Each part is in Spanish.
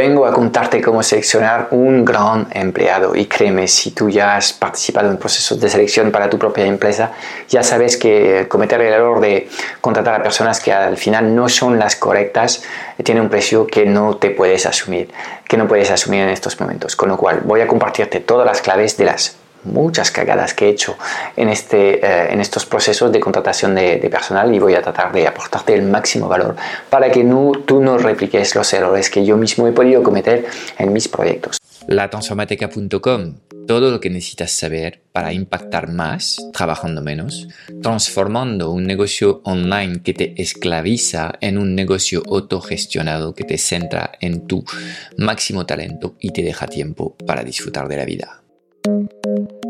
vengo a contarte cómo seleccionar un gran empleado y créeme, si tú ya has participado en procesos de selección para tu propia empresa, ya sabes que cometer el error de contratar a personas que al final no son las correctas tiene un precio que no te puedes asumir, que no puedes asumir en estos momentos. Con lo cual voy a compartirte todas las claves de las muchas cagadas que he hecho en, este, eh, en estos procesos de contratación de, personal y voy a tratar de aportarte el máximo valor para que no, tú no repliques los errores que yo mismo he podido cometer en mis proyectos. Latransformateca.com, todo lo que necesitas saber para impactar más trabajando menos, transformando un negocio online que te esclaviza en un negocio autogestionado que te centra en tu máximo talento y te deja tiempo para disfrutar de la vida. Thank you.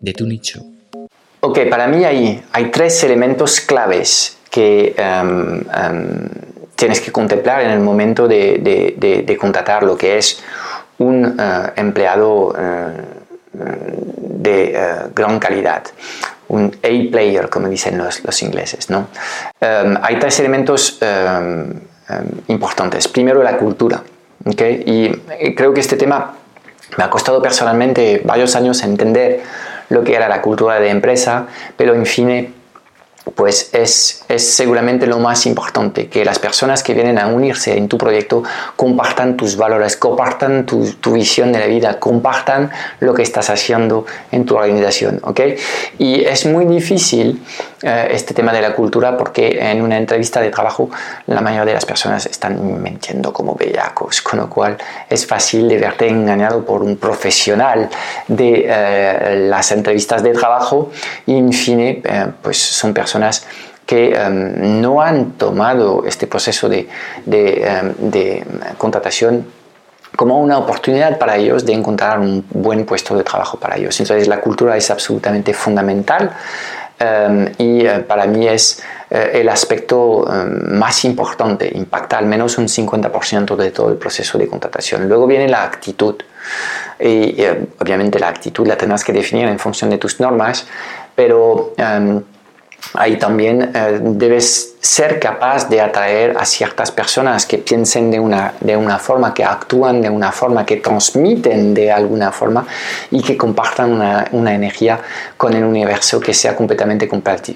de tu nicho. Ok, para mí hay, hay tres elementos claves que em, em, tienes que contemplar en el momento de, de, contratar lo que es un eh, empleado eh, de eh, gran calidad, un A-player, como dicen los, ingleses. ¿no? Em, hay tres elementos em, em, importantes. Primero, la cultura. ¿okay? Y creo que este tema me ha costado personalmente varios años entender lo que era la cultura de empresa, pero en fin pues es, es, seguramente lo más importante, que las personas que vienen a unirse en tu proyecto compartan tus valores, compartan tu, visión de la vida, compartan lo que estás haciendo en tu organización, ¿ok? Y es muy difícil eh, este tema de la cultura porque en una entrevista de trabajo la mayoría de las personas están mintiendo como bellacos, con lo cual es fácil de verte engañado por un profesional de eh, las entrevistas de trabajo y en fin, eh, pues son personas que no han tomado este proceso de, de, de contratación como una oportunidad para ellos de encontrar un buen puesto de trabajo para ellos. Entonces la cultura es absolutamente fundamental Em, y eh, para mí es eh, el aspecto em, más importante, impacta al menos un 50% de todo el proceso de contratación. Luego viene la actitud y eh, obviamente la actitud la tendrás que definir en función de tus normas, pero em, ahí también debes ser capaz de atraer a ciertas personas que piensen de una, de una forma, que actúan de una forma, que transmiten de alguna forma y que compartan una, una energía con el universo que sea completamente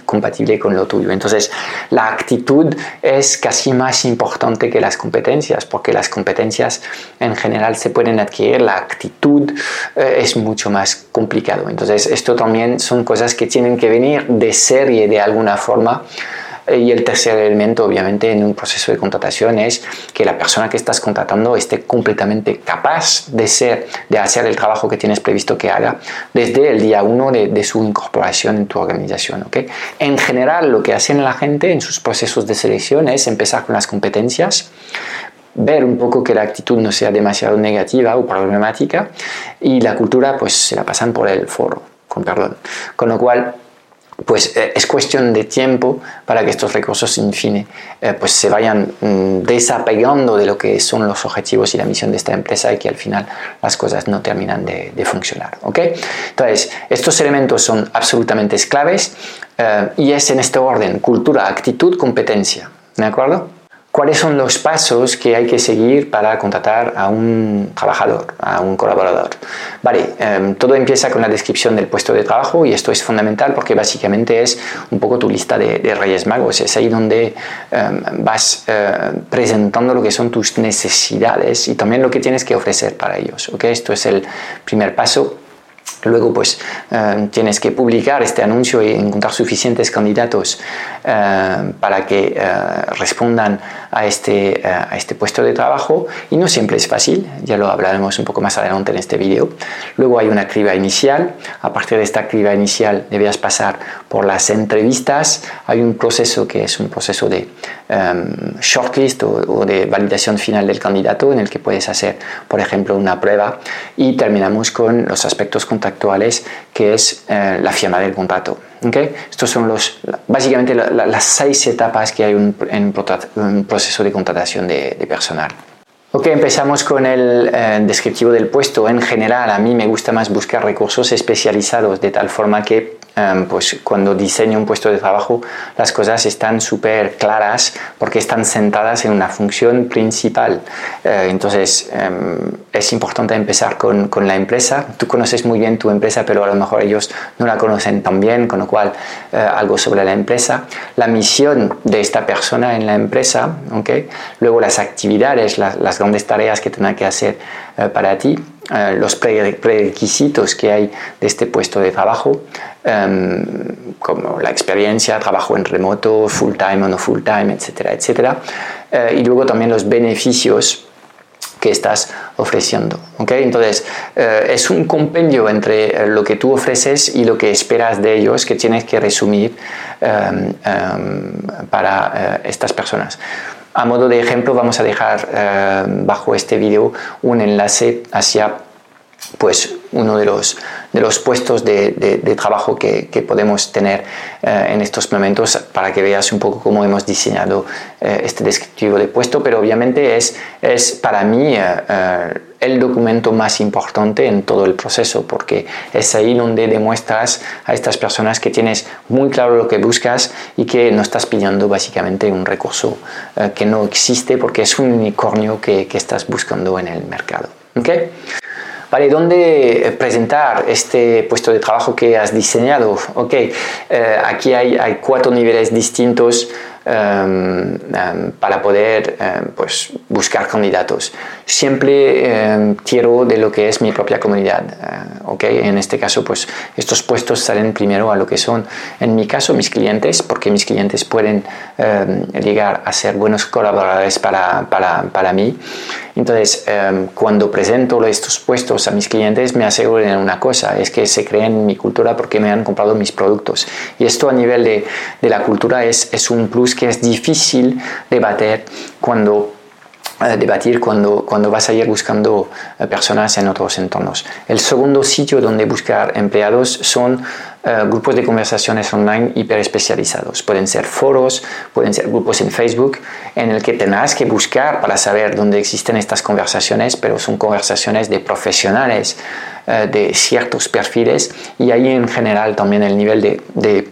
compatible con lo tuyo. Entonces, la actitud es casi más importante que las competencias, porque las competencias en general se pueden adquirir, la actitud eh, es mucho más complicado. Entonces, esto también son cosas que tienen que venir de serie de alguna forma y el tercer elemento, obviamente, en un proceso de contratación es que la persona que estás contratando esté completamente capaz de, ser, de hacer el trabajo que tienes previsto que haga desde el día uno de, su incorporación en tu organización. ¿okay? En general, lo que hacen la gente en sus procesos de selección es empezar con las competencias, ver un poco que la actitud no sea demasiado negativa o problemática y la cultura pues se la pasan por el foro, con perdón. Con lo cual, pues eh, es cuestión de tiempo para que estos recursos, en fin, eh, pues se vayan mm, desapegando de lo que son los objetivos y la misión de esta empresa y que al final las cosas no terminan de, funcionar. ¿ok? Entonces, estos elementos son absolutamente claves eh, y es en este orden, cultura, actitud, competencia. ¿De acuerdo? Cuáles son los pasos que hay que seguir para contratar a un trabajador, a un colaborador. Vale, em, todo empieza con la descripción del puesto de trabajo y esto es fundamental porque básicamente es un poco tu lista de, Reyes Magos, es ahí donde em, vas eh, presentando lo que son tus necesidades y también lo que tienes que ofrecer para ellos. ¿okay? Esto es el primer paso Luego, pues eh, tienes que publicar este anuncio y encontrar suficientes candidatos eh, para que eh, respondan a este, a este puesto de trabajo. Y no siempre es fácil, ya lo hablaremos un poco más adelante en este vídeo. Luego hay una criba inicial. A partir de esta criba inicial debías pasar por las entrevistas. Hay un proceso que es un proceso de shortlist o, o de validación final del candidato en el que puedes hacer, por ejemplo, una prueba. Y terminamos con los aspectos contractuales actuales, que es eh, la firma del contrato. ¿okay? Estos son los, básicamente las seis etapas que hay en un proceso de contratación de, personal. Ok, empezamos con el eh, descriptivo del puesto. En general, a mí me gusta más buscar recursos especializados de tal forma que Em, pues cuando diseño un puesto de trabajo las cosas están súper claras porque están sentadas en una función principal. Eh, entonces em, es importante empezar con, con, la empresa. Tú conoces muy bien tu empresa, pero a lo mejor ellos no la conocen tan bien, con lo cual eh, algo sobre la empresa, la misión de esta persona en la empresa, ¿okay? luego las actividades, las grandes tareas que tendrá que hacer eh, para ti, los prerequisitos que hay de este puesto de trabajo, Em, como la experiencia, trabajo en remoto, full time o no full time, etcétera, etcétera. Eh, y luego también los beneficios que estás ofreciendo. ¿okay? Entonces, eh, es un compendio entre eh, lo que tú ofreces y lo que esperas de ellos que tienes que resumir em, em, para estas personas. A modo de ejemplo, vamos a dejar bajo este vídeo un enlace hacia pues uno de los, de los puestos de, de, trabajo que, que, podemos tener eh, en estos momentos para que veas un poco cómo hemos diseñado eh, este descriptivo de puesto, pero obviamente es, es para mí eh, el documento más importante en todo el proceso porque es ahí donde demuestras a estas personas que tienes muy claro lo que buscas y que no estás pidiendo básicamente un recurso que no existe porque es un unicornio que, que estás buscando en el mercado. ¿Okay? Vale, ¿dónde eh, presentar este puesto de trabajo que has diseñado? Ok, eh, aquí hay, hay, cuatro niveles distintos para poder em, pues, buscar candidatos. Siempre quiero de lo que es mi propia comunidad. Eh, ok, en este caso, pues estos puestos salen primero a lo que son, en mi caso, mis clientes, porque mis clientes pueden llegar a ser buenos colaboradores para, para, para mí. Entonces, em, cuando presento estos puestos a mis clientes, me aseguro de una cosa, es que se creen en mi cultura porque me han comprado mis productos. Y esto a nivel de, de la cultura es, es un plus que es difícil de bater cuando eh, debatir cuando, cuando vas a ir buscando eh, personas en otros entornos. El segundo sitio donde buscar empleados son eh, grupos de conversaciones online hiper especializados. Pueden ser foros, pueden ser grupos en Facebook en el que tendrás que buscar para saber dónde existen estas conversaciones, pero son conversaciones de profesionales de ciertos perfiles y ahí en general también el nivel de, de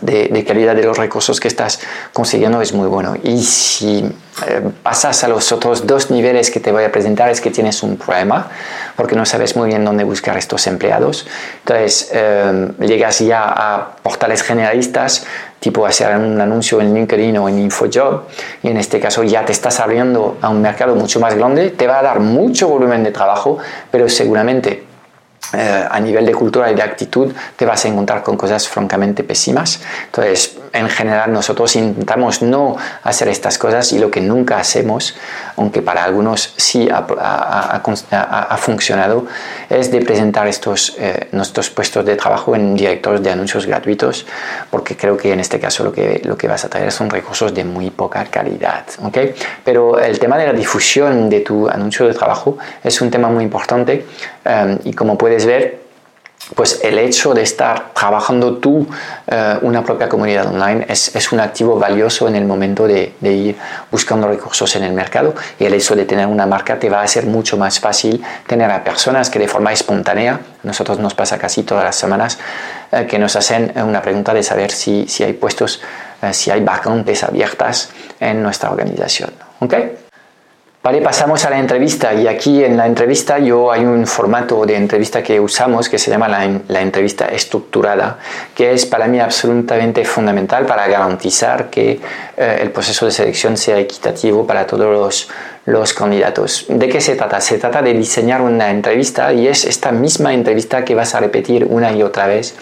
de, calidad de los recursos que estás consiguiendo es muy bueno. Y si eh, pasas a los otros dos niveles que te voy a presentar, es que tienes un problema, porque no sabes muy bien dónde buscar estos empleados. Entonces, eh, llegas ya a portales generalistas, tipo hacer un anuncio en LinkedIn o en InfoJob, y en este caso ya te estás abriendo a un mercado mucho más grande, te va a dar mucho volumen de trabajo, pero seguramente eh, a nivel de cultura y de actitud te vas a encontrar con cosas francamente pésimas. Entonces, en general nosotros intentamos no hacer estas cosas y lo que nunca hacemos, aunque para algunos sí ha, ha, funcionado, es de presentar estos, eh, nuestros puestos de trabajo en directores de anuncios gratuitos, porque creo que en este caso lo que, lo que vas a traer son recursos de muy poca calidad. ¿okay? Pero el tema de la difusión de tu anuncio de trabajo es un tema muy importante eh, y como puedes ver, pues el hecho de estar trabajando tú eh, una propia comunidad online es, es, un activo valioso en el momento de, de, ir buscando recursos en el mercado y el hecho de tener una marca te va a hacer mucho más fácil tener a personas que de forma espontánea, nosotros nos pasa casi todas las semanas, eh, que nos hacen una pregunta de saber si, si hay puestos, eh, si hay vacantes abiertas en nuestra organización. ¿okay? Vale, pasamos a la entrevista y aquí en la entrevista yo hay un formato de entrevista que usamos que se llama la, la, entrevista estructurada, que es para mí absolutamente fundamental para garantizar que eh, el proceso de selección sea equitativo para todos los, los candidatos. ¿De qué se trata? Se trata de diseñar una entrevista y es esta misma entrevista que vas a repetir una y otra vez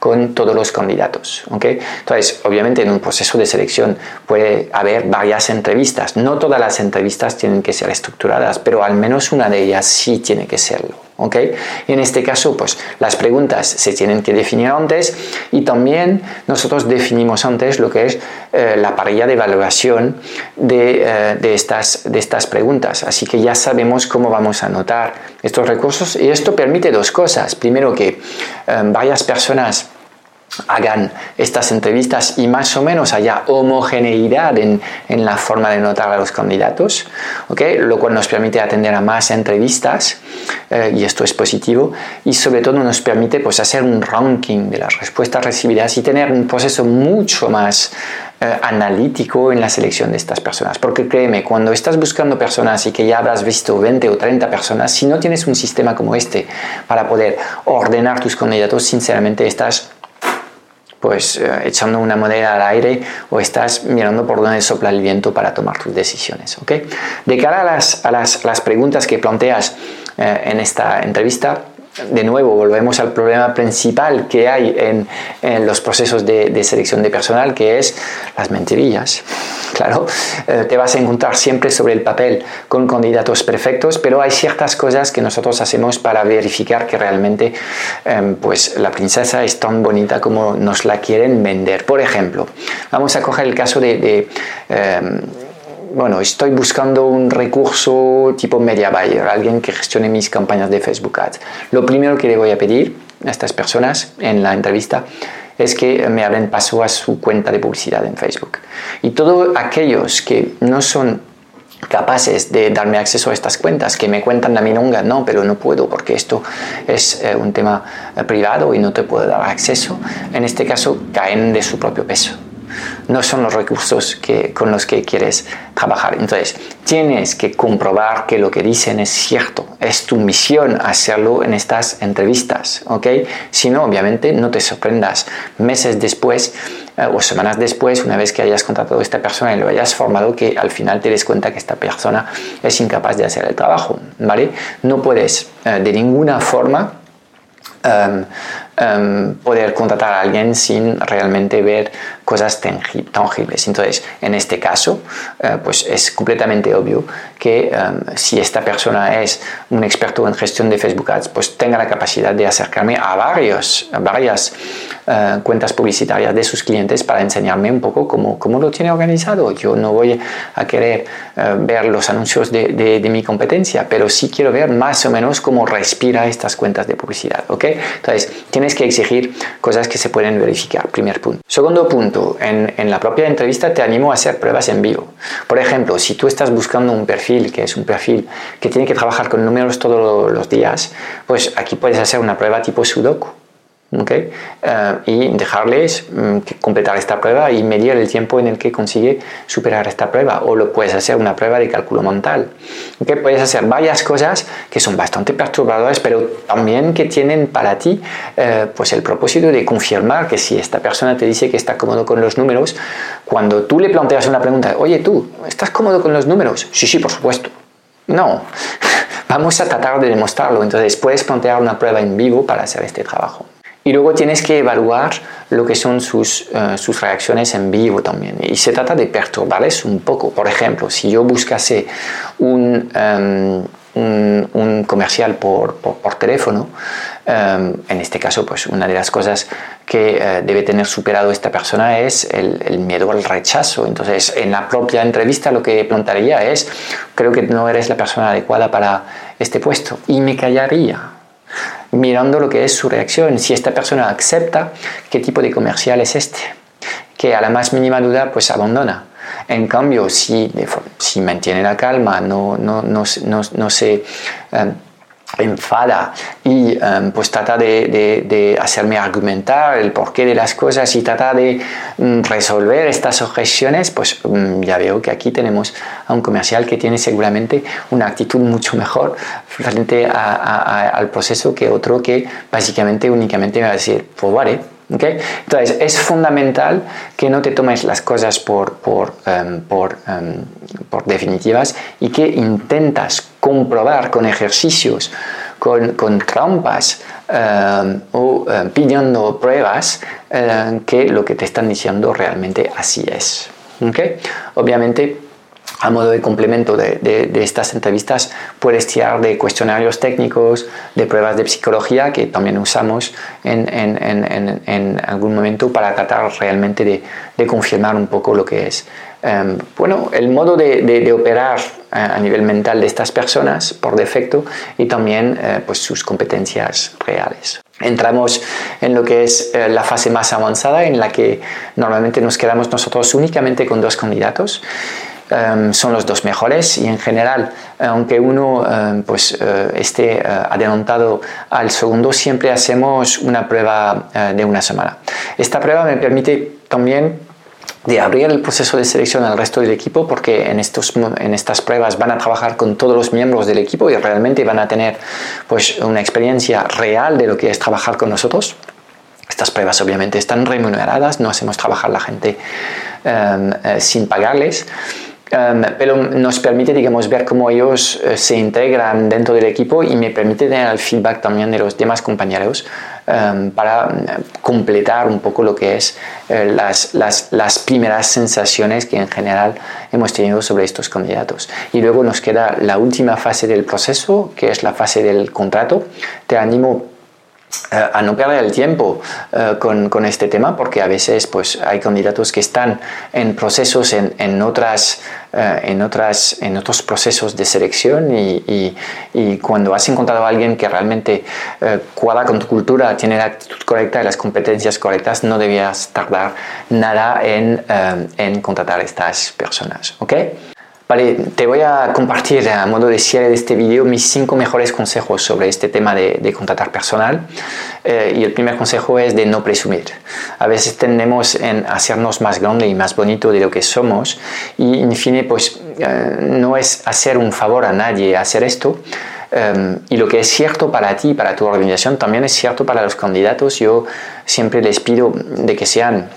con todos los candidatos. ¿okay? Entonces, obviamente en un proceso de selección puede haber varias entrevistas. No todas las entrevistas tienen que ser estructuradas, pero al menos una de ellas sí tiene que serlo. Y en este caso, pues las preguntas se tienen que definir antes y también nosotros definimos antes lo que es eh, la parrilla de evaluación de, eh, de, estas, de estas preguntas. Así que ya sabemos cómo vamos a anotar estos recursos y esto permite dos cosas. Primero, que eh, varias personas hagan estas entrevistas y más o menos haya homogeneidad en, en, la forma de notar a los candidatos, ¿okay? lo cual nos permite atender a más entrevistas eh, y esto es positivo y sobre todo nos permite pues, hacer un ranking de las respuestas recibidas y tener un proceso mucho más eh, analítico en la selección de estas personas. Porque créeme, cuando estás buscando personas y que ya has visto 20 o 30 personas, si no tienes un sistema como este para poder ordenar tus candidatos, sinceramente estás pues eh, echando una moneda al aire o estás mirando por dónde sopla el viento para tomar tus decisiones. ¿okay? De cara a las, a las, las preguntas que planteas eh, en esta entrevista, de nuevo, volvemos al problema principal que hay en, los procesos de, selección de personal, que es las mentirillas. Claro, eh, te vas a encontrar siempre sobre el papel con candidatos perfectos, pero hay ciertas cosas que nosotros hacemos para verificar que realmente eh, pues, la princesa es tan bonita como nos la quieren vender. Por ejemplo, vamos a coger el caso de... eh, bueno, estoy buscando un recurso tipo media buyer, alguien que gestione mis campañas de Facebook Ads. Lo primero que le voy a pedir a estas personas en la entrevista es que me abren paso a su cuenta de publicidad en Facebook. Y todos aquellos que no son capaces de darme acceso a estas cuentas, que me cuentan la minonga, no, pero no puedo porque esto es eh, un tema eh, privado y no te puedo dar acceso, en este caso caen de su propio peso no son los recursos que, con los que quieres trabajar. Entonces, tienes que comprobar que lo que dicen es cierto. Es tu misión hacerlo en estas entrevistas, ¿ok? Si no, obviamente, no te sorprendas meses después eh, o semanas después, una vez que hayas contratado a esta persona y lo hayas formado, que al final te des cuenta que esta persona es incapaz de hacer el trabajo, ¿vale? No puedes eh, de ninguna forma um, um, poder contratar a alguien sin realmente ver cosas tangibles. Entonces, en este caso, uh, pues es completamente obvio que um, si esta persona es un experto en gestión de Facebook Ads, pues tenga la capacidad de acercarme a, varios, a varias uh, cuentas publicitarias de sus clientes para enseñarme un poco cómo, cómo lo tiene organizado. Yo no voy a querer uh, ver los anuncios de, de, de, mi competencia, pero sí quiero ver más o menos cómo respira estas cuentas de publicidad. ¿ok? Entonces, tienes que exigir cosas que se pueden verificar, primer punto. Segundo punto, en, en, la propia entrevista te animo a hacer pruebas en vivo. Por ejemplo, si tú estás buscando un perfil que es un perfil que tiene que trabajar con números todos los días, pues aquí puedes hacer una prueba tipo Sudoku ¿okay? Uh, y dejarles um, completar esta prueba y medir el tiempo en el que consigue superar esta prueba o lo puedes hacer una prueba de cálculo mental ¿okay? puedes hacer varias cosas que son bastante perturbadoras pero también que tienen para ti uh, pues el propósito de confirmar que si esta persona te dice que está cómodo con los números cuando tú le planteas una pregunta oye tú ¿estás cómodo con los números? sí, sí, por supuesto no, vamos a tratar de demostrarlo entonces puedes plantear una prueba en vivo para hacer este trabajo y luego tienes que evaluar lo que son sus, uh, sus, reacciones en vivo también. Y se trata de perturbarles un poco. Por ejemplo, si yo buscase un, um, un, comercial por, por, teléfono, um, en este caso, pues una de las cosas que uh, debe tener superado esta persona es el, el, miedo al rechazo. Entonces, en la propia entrevista lo que plantearía es, creo que no eres la persona adecuada para este puesto. Y me callaría mirando lo que es su reacción, si esta persona acepta qué tipo de comercial es este, que a la más mínima duda pues abandona. En cambio, si, si mantiene la calma, no, no, no, no, se... Um, enfada y um, pues trata de, de, de, hacerme argumentar el porqué de las cosas y trata de um, resolver estas objeciones, pues um, ya veo que aquí tenemos a un comercial que tiene seguramente una actitud mucho mejor frente al proceso que otro que básicamente únicamente me va a decir, pues vale, Entonces, es fundamental que no te tomes las cosas por, por, em, em, por definitivas y que intentas comprobar con ejercicios, con, trampas em, o pidiendo pruebas que lo que te están diciendo realmente así es. Obviamente, a modo de complemento de, estas entrevistas, puedes tirar de cuestionarios técnicos, de pruebas de psicología que también usamos en, algún momento para tratar realmente de, confirmar un poco lo que es. Em, bueno, el modo de, operar eh, a nivel mental de estas personas por defecto y también eh, pues sus competencias reales. Entramos en lo que es eh, la fase más avanzada en la que normalmente nos quedamos nosotros únicamente con dos candidatos Em, son los dos mejores y en general, aunque uno em, pues, eh, esté eh, adelantado al segundo, siempre hacemos una prueba eh, de una semana. Esta prueba me permite también de abrir el proceso de selección al resto del equipo porque en, estos, en estas pruebas van a trabajar con todos los miembros del equipo y realmente van a tener pues, una experiencia real de lo que es trabajar con nosotros. Estas pruebas obviamente están remuneradas, no hacemos trabajar la gente em, sin pagarles Em, pero nos permite, digamos, ver cómo ellos eh, se integran dentro del equipo y me permite tener el feedback también de los demás compañeros em, para eh, completar un poco lo que es eh, las, las, las, primeras sensaciones que en general hemos tenido sobre estos candidatos. Y luego nos queda la última fase del proceso, que es la fase del contrato. Te animo eh, a no perder el tiempo eh, con, con, este tema porque a veces pues, hay candidatos que están en procesos en, en otras, eh, en, otras, en otros procesos de selección y, y, cuando has encontrado a alguien que realmente cuadra con tu cultura, tiene la actitud correcta y las competencias correctas, no debías tardar nada en, en contratar a estas personas. ¿ok? Vale, te voy a compartir a modo de cierre de este vídeo mis cinco mejores consejos sobre este tema de, de contratar personal. Eh, y el primer consejo es de no presumir. A veces tendemos en hacernos más grande y más bonito de lo que somos y en fin, pues eh, no es hacer un favor a nadie hacer esto, Em, y lo que es cierto para ti, para tu organización, también es cierto para los candidatos. Yo siempre les pido de que sean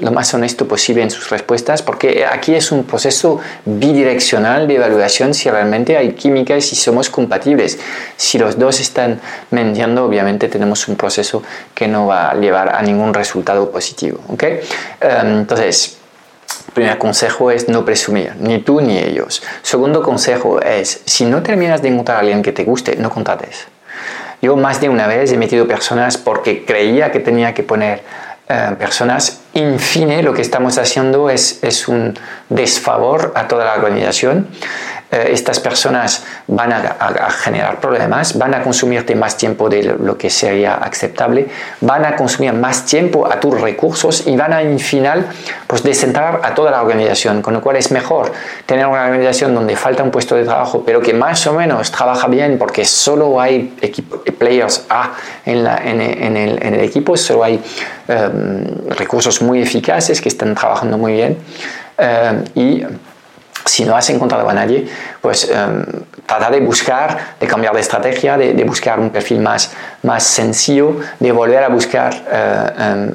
lo más honesto posible en sus respuestas, porque aquí es un proceso bidireccional de evaluación si realmente hay química y si somos compatibles. Si los dos están mintiendo, obviamente tenemos un proceso que no va a llevar a ningún resultado positivo. ¿okay? Em, entonces, Primer consejo es no presumir, ni tú ni ellos. Segundo consejo es, si no terminas de encontrar a alguien que te guste, no contrates. Yo más de una vez he metido personas porque creía que tenía que poner eh, personas. En fin, lo que estamos haciendo es, es un desfavor a toda la organización eh, estas personas van a, generar problemas, van a consumirte más tiempo de lo que sería aceptable, van a consumir más tiempo a tus recursos y van a, en final, pues descentrar a toda la organización, con lo cual es mejor tener una organización donde falta un puesto de trabajo, pero que más o menos trabaja bien porque solo hay players A en, en, el, equipo, solo hay em, recursos muy eficaces que están trabajando muy bien em, y si no has encontrado a nadie, pues um, trata de buscar, de cambiar de estrategia, de, buscar un perfil más, más sencillo, de volver a buscar eh,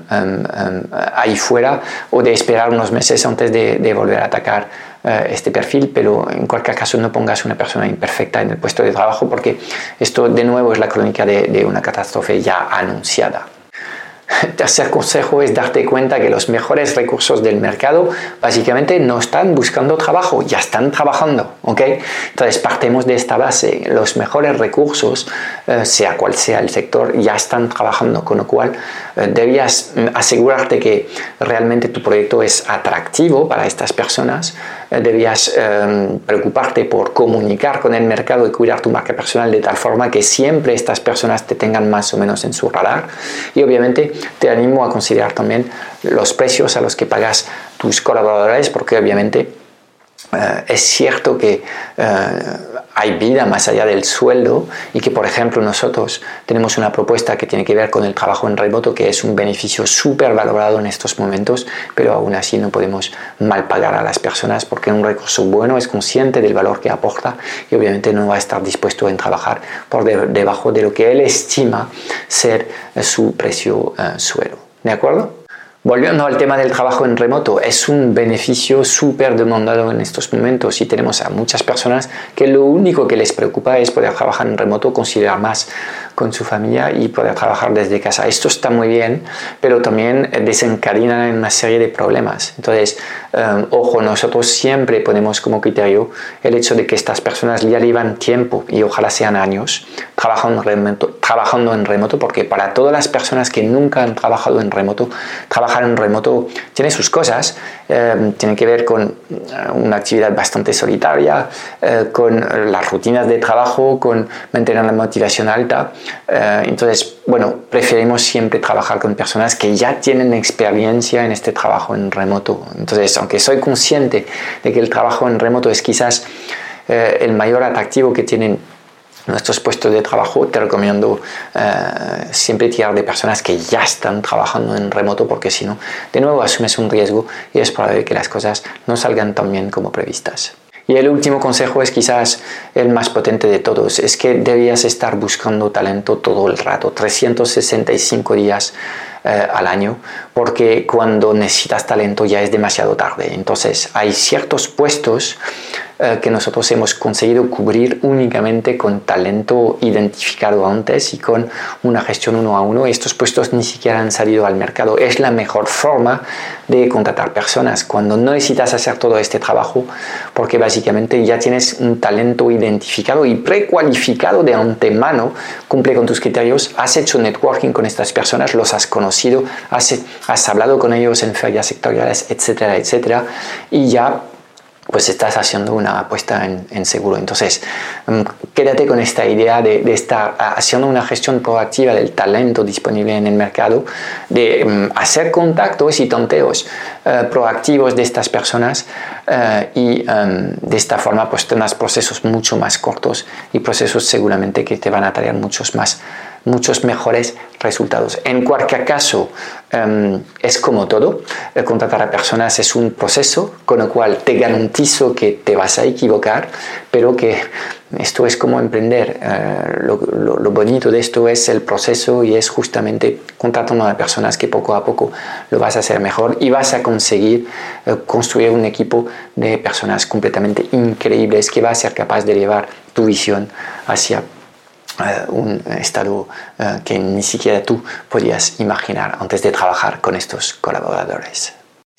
ahí fuera o de esperar unos meses antes de, volver a atacar eh, este perfil, pero en cualquier caso no pongas una persona imperfecta en el puesto de trabajo porque esto de nuevo es la crónica de una catástrofe ya anunciada. Tercer consejo es darte cuenta que los mejores recursos del mercado básicamente no están buscando trabajo, ya están trabajando, ¿ok? Entonces partemos de esta base, los mejores recursos, eh, sea cual sea el sector, ya están trabajando, con lo cual eh, debías mm, asegurarte que realmente tu proyecto es atractivo para estas personas, debías em, preocuparte por comunicar con el mercado y cuidar tu marca personal de tal forma que siempre estas personas te tengan más o menos en su radar. Y obviamente te animo a considerar también los precios a los que pagas tus colaboradores porque obviamente eh, es cierto que eh, hay vida más allá del sueldo y que, por ejemplo, nosotros tenemos una propuesta que tiene que ver con el trabajo en remoto, que es un beneficio súper valorado en estos momentos, pero aún así no podemos mal pagar a las personas porque un recurso bueno es consciente del valor que aporta y obviamente no va a estar dispuesto a trabajar por debajo de lo que él estima ser su precio uh, suelo. ¿De acuerdo? Volviendo al tema del trabajo en remoto, es un beneficio súper demandado en estos momentos y tenemos a muchas personas que lo único que les preocupa es poder trabajar en remoto, considerar más con su familia y poder trabajar desde casa. Esto está muy bien, pero también desencadena una serie de problemas. Entonces, eh, ojo, nosotros siempre ponemos como criterio el hecho de que estas personas ya llevan tiempo y ojalá sean años trabajando en remoto, trabajando en remoto porque para todas las personas que nunca han trabajado en remoto, trabajar en remoto tiene sus cosas, eh, tiene que ver con eh, una actividad bastante solitaria, con las rutinas de trabajo, con mantener la motivación alta. Entonces, bueno, preferimos siempre trabajar con personas que ya tienen experiencia en este trabajo en remoto. Entonces, aunque soy consciente de que el trabajo en remoto es quizás eh, el mayor atractivo que tienen nuestros puestos de trabajo, te recomiendo eh, siempre tirar de personas que ya están trabajando en remoto porque si no, de nuevo asumes un riesgo y es probable que las cosas no salgan tan bien como previstas. Y el último consejo es quizás el más potente de todos, es que debías estar buscando talento todo el rato, 365 días eh, al año, porque cuando necesitas talento ya es demasiado tarde. Entonces hay ciertos puestos eh, que nosotros hemos conseguido cubrir únicamente con talento identificado antes y con una gestión uno a uno. Estos puestos ni siquiera han salido al mercado. Es la mejor forma de contratar personas cuando no necesitas hacer todo este trabajo porque básicamente ya tienes un talento identificado y precualificado de antemano, cumple con tus criterios, has hecho networking con estas personas, los has conocido, has, has hablado con ellos en ferias sectoriales, etcétera, etcétera, y ya pues estás haciendo una apuesta en, seguro. Entonces, mm, quédate con esta idea de, estar haciendo una gestión proactiva del talento disponible en el mercado, de mm, hacer contactos y tonteos eh, proactivos de estas personas eh, y em, de esta forma pues tendrás procesos mucho más cortos y procesos seguramente que te van a traer muchos más muchos mejores resultados. En cualquier caso, em, es como todo, contratar a personas es un proceso, con lo cual te garantizo que te vas a equivocar, pero que esto es como emprender. Eh, lo, bonito de esto es el proceso y es justamente contratando a personas que poco a poco lo vas a hacer mejor y vas a conseguir eh, construir un equipo de personas completamente increíbles que va a ser capaz de llevar tu visión hacia eh, un estado eh, que ni siquiera tú podías imaginar antes de trabajar con estos colaboradores.